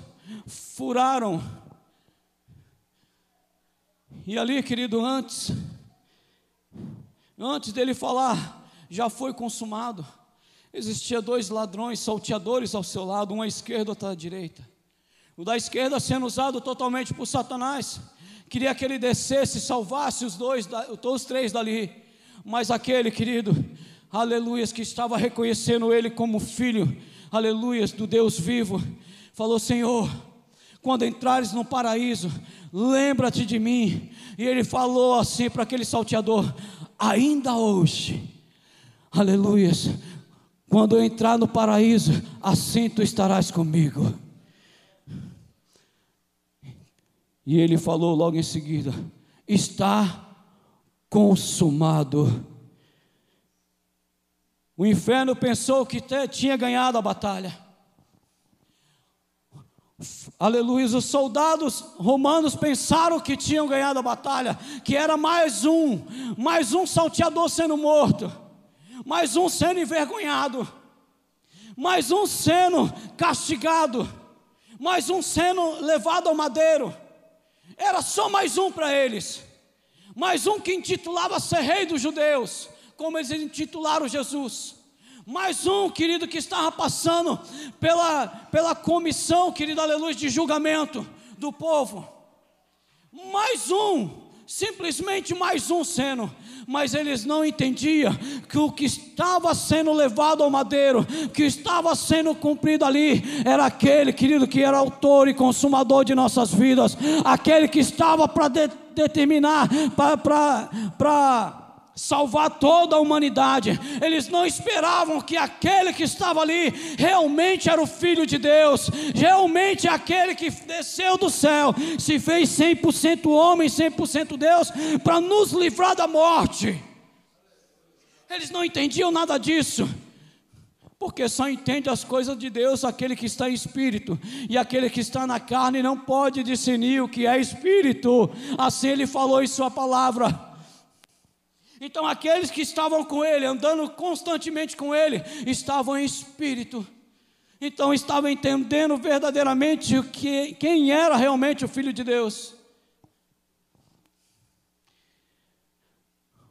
furaram. E ali, querido, antes, antes dele falar, já foi consumado. Existia dois ladrões, salteadores ao seu lado, um à esquerda, outro à direita. O da esquerda sendo usado totalmente por Satanás. Queria que ele descesse, salvasse os dois, os três dali. Mas aquele, querido, aleluias, que estava reconhecendo ele como filho, aleluias, do Deus vivo, falou: Senhor, quando entrares no paraíso, lembra-te de mim. E ele falou assim para aquele salteador: ainda hoje, aleluias, quando eu entrar no paraíso, assim tu estarás comigo. E ele falou logo em seguida: está consumado. O inferno pensou que tinha ganhado a batalha. Aleluia, os soldados romanos pensaram que tinham ganhado a batalha, que era mais um, mais um salteador sendo morto, mais um sendo envergonhado, mais um sendo castigado, mais um sendo levado ao madeiro. Era só mais um para eles mais um que intitulava ser rei dos judeus, como eles intitularam Jesus. Mais um, querido, que estava passando pela, pela comissão, querido, aleluia, de julgamento do povo. Mais um, simplesmente mais um sendo mas eles não entendiam que o que estava sendo levado ao madeiro, que estava sendo cumprido ali, era aquele, querido, que era autor e consumador de nossas vidas, aquele que estava para de, determinar, para salvar toda a humanidade. Eles não esperavam que aquele que estava ali realmente era o Filho de Deus, realmente aquele que desceu do céu, se fez 100% homem, 100% Deus, para nos livrar da morte. Eles não entendiam nada disso. Porque só entende as coisas de Deus aquele que está em espírito, e aquele que está na carne não pode discernir o que é espírito. Assim ele falou em Sua palavra. Então, aqueles que estavam com ele, andando constantemente com ele, estavam em espírito. Então, estavam entendendo verdadeiramente o que, quem era realmente o Filho de Deus.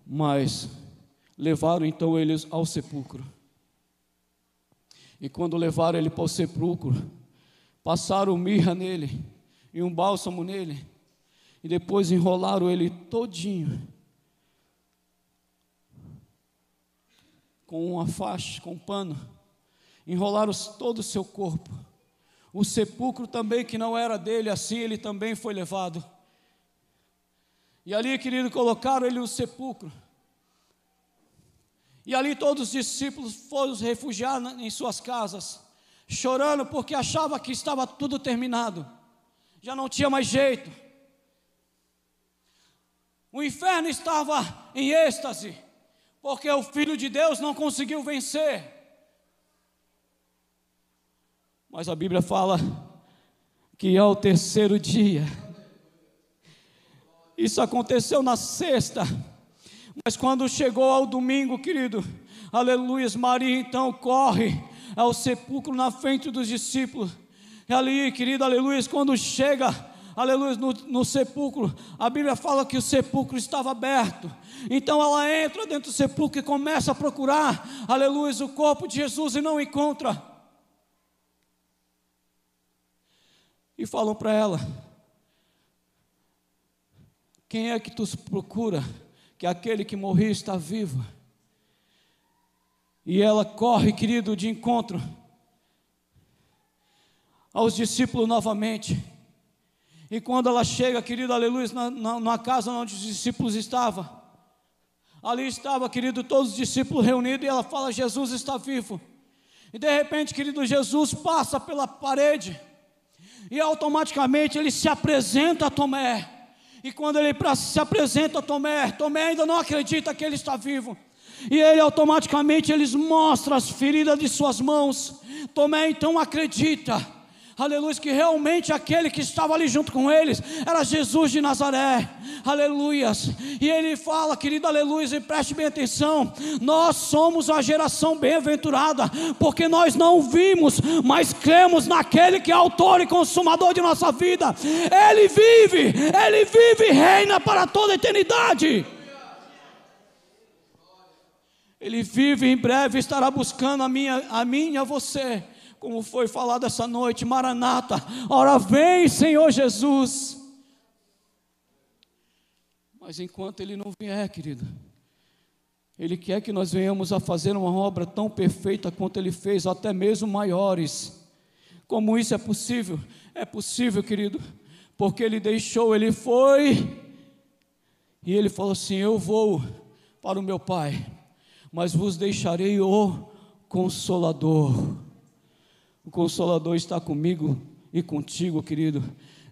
Mas levaram então eles ao sepulcro. E quando levaram ele para o sepulcro, passaram mirra nele e um bálsamo nele, e depois enrolaram ele todinho com uma faixa, com um pano, enrolaram todo o seu corpo. O sepulcro também, que não era dele, assim ele também foi levado. E ali, querido, colocaram ele no sepulcro. E ali todos os discípulos foram refugiar em suas casas, chorando porque achava que estava tudo terminado. Já não tinha mais jeito. O inferno estava em êxtase, porque o filho de Deus não conseguiu vencer. Mas a Bíblia fala que ao terceiro dia, isso aconteceu na sexta, mas quando chegou ao domingo, querido, aleluia, Maria então corre ao sepulcro na frente dos discípulos. E ali, querido, aleluia, quando chega, aleluia, no, no, sepulcro, a Bíblia fala que o sepulcro estava aberto. Então ela entra dentro do sepulcro e começa a procurar, aleluia, o corpo de Jesus e não encontra. e falam para ela: Quem é que tu procura? Que aquele que morreu está vivo. E ela corre, querido, de encontro aos discípulos novamente. E quando ela chega, querido, aleluia, na, na, na casa onde os discípulos estavam, ali estava, querido, todos os discípulos reunidos, e ela fala: Jesus está vivo. E de repente, querido, Jesus passa pela parede e automaticamente ele se apresenta a Tomé. E quando ele se apresenta a Tomé, Tomé ainda não acredita que ele está vivo. E ele automaticamente eles mostra as feridas de suas mãos. Tomé então acredita aleluia, que realmente aquele que estava ali junto com eles era Jesus de Nazaré, aleluias. E ele fala, querido, aleluia, e preste bem atenção: nós somos a geração bem-aventurada, porque nós não vimos, mas cremos naquele que é autor e consumador de nossa vida. Ele vive, ele vive e reina para toda a eternidade. Ele vive em breve estará buscando a minha, a mim e a você como foi falado essa noite, Maranata, ora vem, Senhor Jesus. Mas enquanto Ele não vier, querido, Ele quer que nós venhamos a fazer uma obra tão perfeita quanto Ele fez, até mesmo maiores. Como isso é possível? É possível, querido, porque Ele deixou, Ele foi, e Ele falou assim: Eu vou para o meu Pai, mas vos deixarei o Consolador o Consolador está comigo e contigo, querido.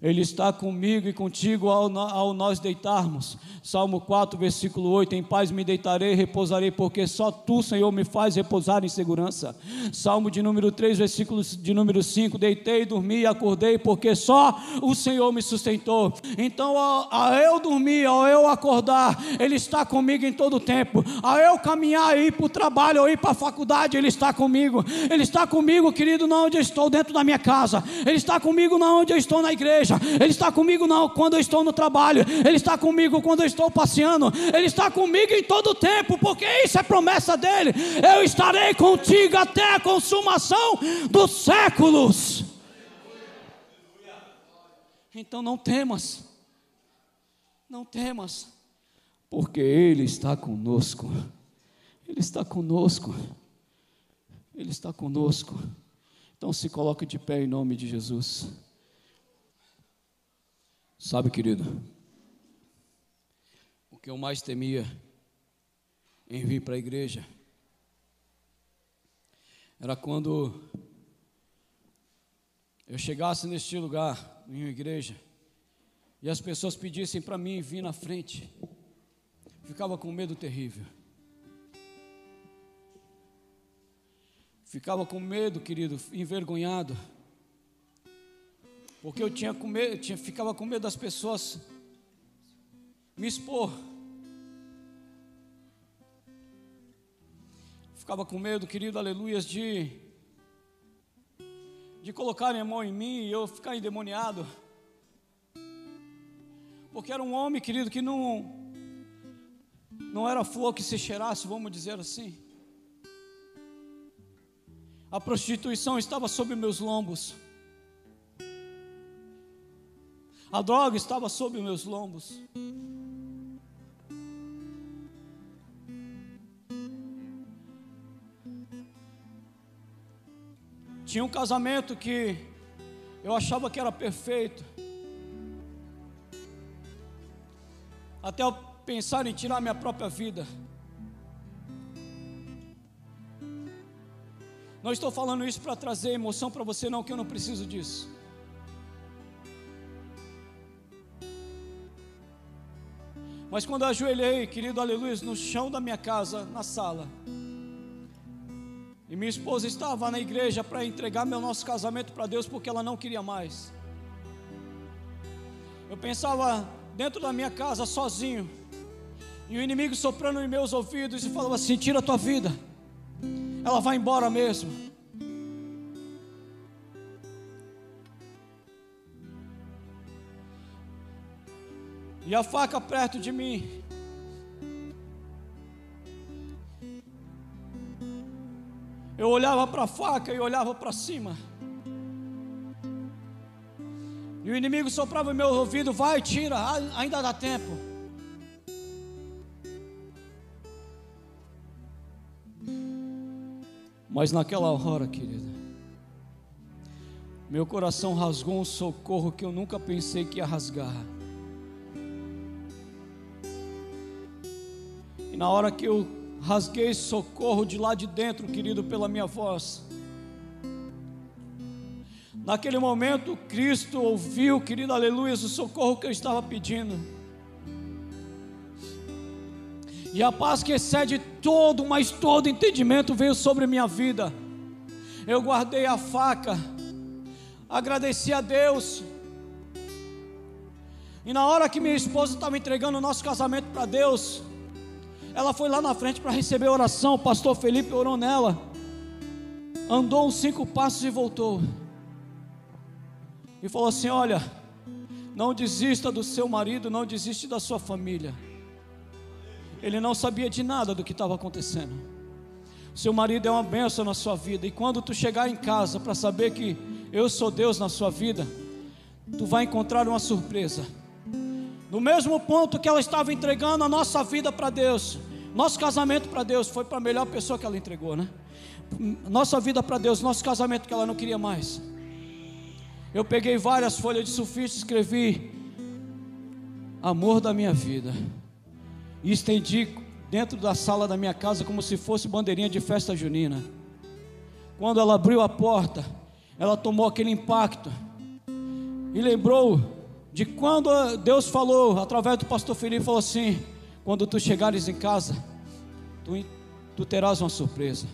Ele está comigo e contigo ao, ao, nós deitarmos. Salmo 4, versículo 8: Em paz me deitarei e repousarei, porque só tu, Senhor, me faz repousar em segurança. Salmo de número 3, versículo de número 5: Deitei, dormi e acordei, porque só o Senhor me sustentou. Então, ao, ao eu dormir, ao eu acordar, Ele está comigo em todo o tempo. Ao eu caminhar e ir para o trabalho ou ir para a faculdade, Ele está comigo. Ele está comigo, querido, não onde eu estou, dentro da minha casa. Ele está comigo, não onde eu estou na igreja Ele está comigo não, quando eu estou no trabalho, Ele está comigo quando eu estou passeando, Ele está comigo em todo o tempo, porque isso é promessa dEle. Eu estarei contigo até a consumação dos séculos. Então não temas, não temas, porque Ele está conosco, Ele está conosco, Ele está conosco. Então se coloque de pé em nome de Jesus. Sabe, querido, o que eu mais temia em vir para a igreja era quando eu chegasse neste lugar, em uma igreja, e as pessoas pedissem para mim vir na frente, ficava com medo terrível. Ficava com medo, querido, envergonhado porque eu tinha com medo, tinha, ficava com medo das pessoas me expor. Ficava com medo, querido, aleluias, de, de colocarem a mão em mim e eu ficar endemoniado. Porque era um homem, querido, que não, não era flor que se cheirasse, vamos dizer assim. A prostituição estava sobre meus lombos. A droga estava sob os meus lombos. Tinha um casamento que eu achava que era perfeito. Até eu pensar em tirar minha própria vida. Não estou falando isso para trazer emoção para você, não, que eu não preciso disso. Mas quando eu ajoelhei, querido aleluia, no chão da minha casa, na sala, e minha esposa estava na igreja para entregar meu nosso casamento para Deus porque ela não queria mais. Eu pensava dentro da minha casa sozinho, e o inimigo soprando em meus ouvidos e falava assim: tira a tua vida, ela vai embora mesmo. E a faca perto de mim. Eu olhava para a faca e olhava para cima. E o inimigo soprava em meu ouvido: vai, tira, ainda dá tempo. Mas naquela hora, querida, meu coração rasgou um socorro que eu nunca pensei que ia rasgar. Na hora que eu rasguei socorro de lá de dentro, querido, pela minha voz, naquele momento Cristo ouviu, querido, aleluia, o socorro que eu estava pedindo. E a paz que excede todo, mas todo entendimento veio sobre minha vida. Eu guardei a faca, agradeci a Deus. E na hora que minha esposa estava entregando o nosso casamento para Deus, ela foi lá na frente para receber a oração. O pastor Felipe orou nela. Andou uns cinco passos e voltou. E falou assim: Olha, não desista do seu marido, não desiste da sua família. Ele não sabia de nada do que estava acontecendo. Seu marido é uma benção na sua vida. E quando tu chegar em casa para saber que eu sou Deus na sua vida, tu vai encontrar uma surpresa. No mesmo ponto que ela estava entregando a nossa vida para Deus, nosso casamento para Deus foi para a melhor pessoa que ela entregou, né? Nossa vida para Deus, nosso casamento que ela não queria mais. Eu peguei várias folhas de sulfite escrevi: Amor da minha vida e estendi dentro da sala da minha casa como se fosse bandeirinha de festa junina. Quando ela abriu a porta, ela tomou aquele impacto e lembrou de quando Deus falou através do pastor Felipe falou assim: quando tu chegares em casa, tu, tu terás uma surpresa.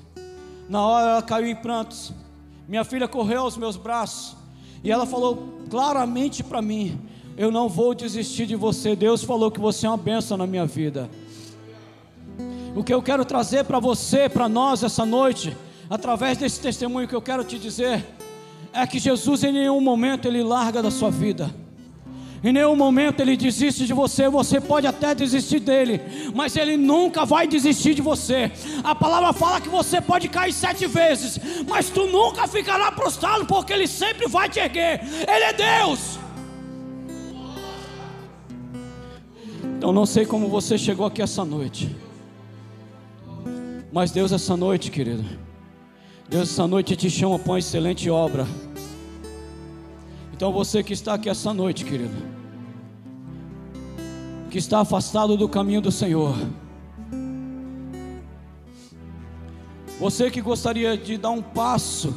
Na hora ela caiu em prantos. Minha filha correu aos meus braços e ela falou claramente para mim: eu não vou desistir de você. Deus falou que você é uma bênção na minha vida. O que eu quero trazer para você, para nós essa noite, através desse testemunho que eu quero te dizer, é que Jesus em nenhum momento ele larga da sua vida. Em nenhum momento ele desiste de você, você pode até desistir dele, mas ele nunca vai desistir de você. A palavra fala que você pode cair sete vezes, mas tu nunca ficará prostrado, porque ele sempre vai te erguer. Ele é Deus. Então não sei como você chegou aqui essa noite. Mas Deus essa noite, querido. Deus essa noite te chama para uma excelente obra. Então você que está aqui essa noite, querido, que está afastado do caminho do Senhor. Você que gostaria de dar um passo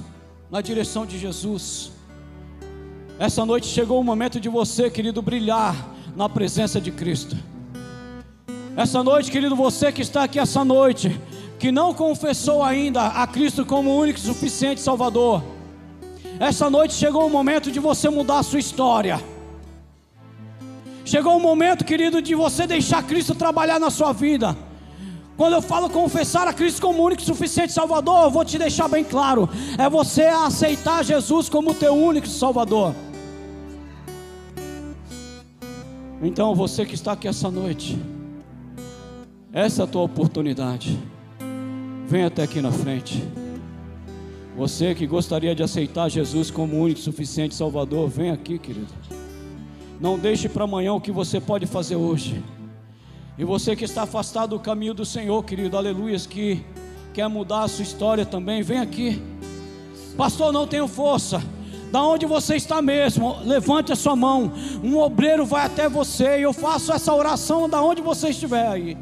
na direção de Jesus. Essa noite chegou o momento de você, querido, brilhar na presença de Cristo. Essa noite, querido, você que está aqui essa noite, que não confessou ainda a Cristo como único e suficiente Salvador, essa noite chegou o momento de você mudar a sua história. Chegou o momento, querido, de você deixar Cristo trabalhar na sua vida. Quando eu falo confessar a Cristo como único e suficiente Salvador, eu vou te deixar bem claro: é você aceitar Jesus como teu único Salvador. Então, você que está aqui essa noite, essa é a tua oportunidade. Vem até aqui na frente. Você que gostaria de aceitar Jesus como único suficiente Salvador, vem aqui, querido. Não deixe para amanhã o que você pode fazer hoje. E você que está afastado do caminho do Senhor, querido, aleluias, que quer mudar a sua história também, vem aqui. Pastor, não tenho força. Da onde você está mesmo, levante a sua mão. Um obreiro vai até você e eu faço essa oração da onde você estiver aí.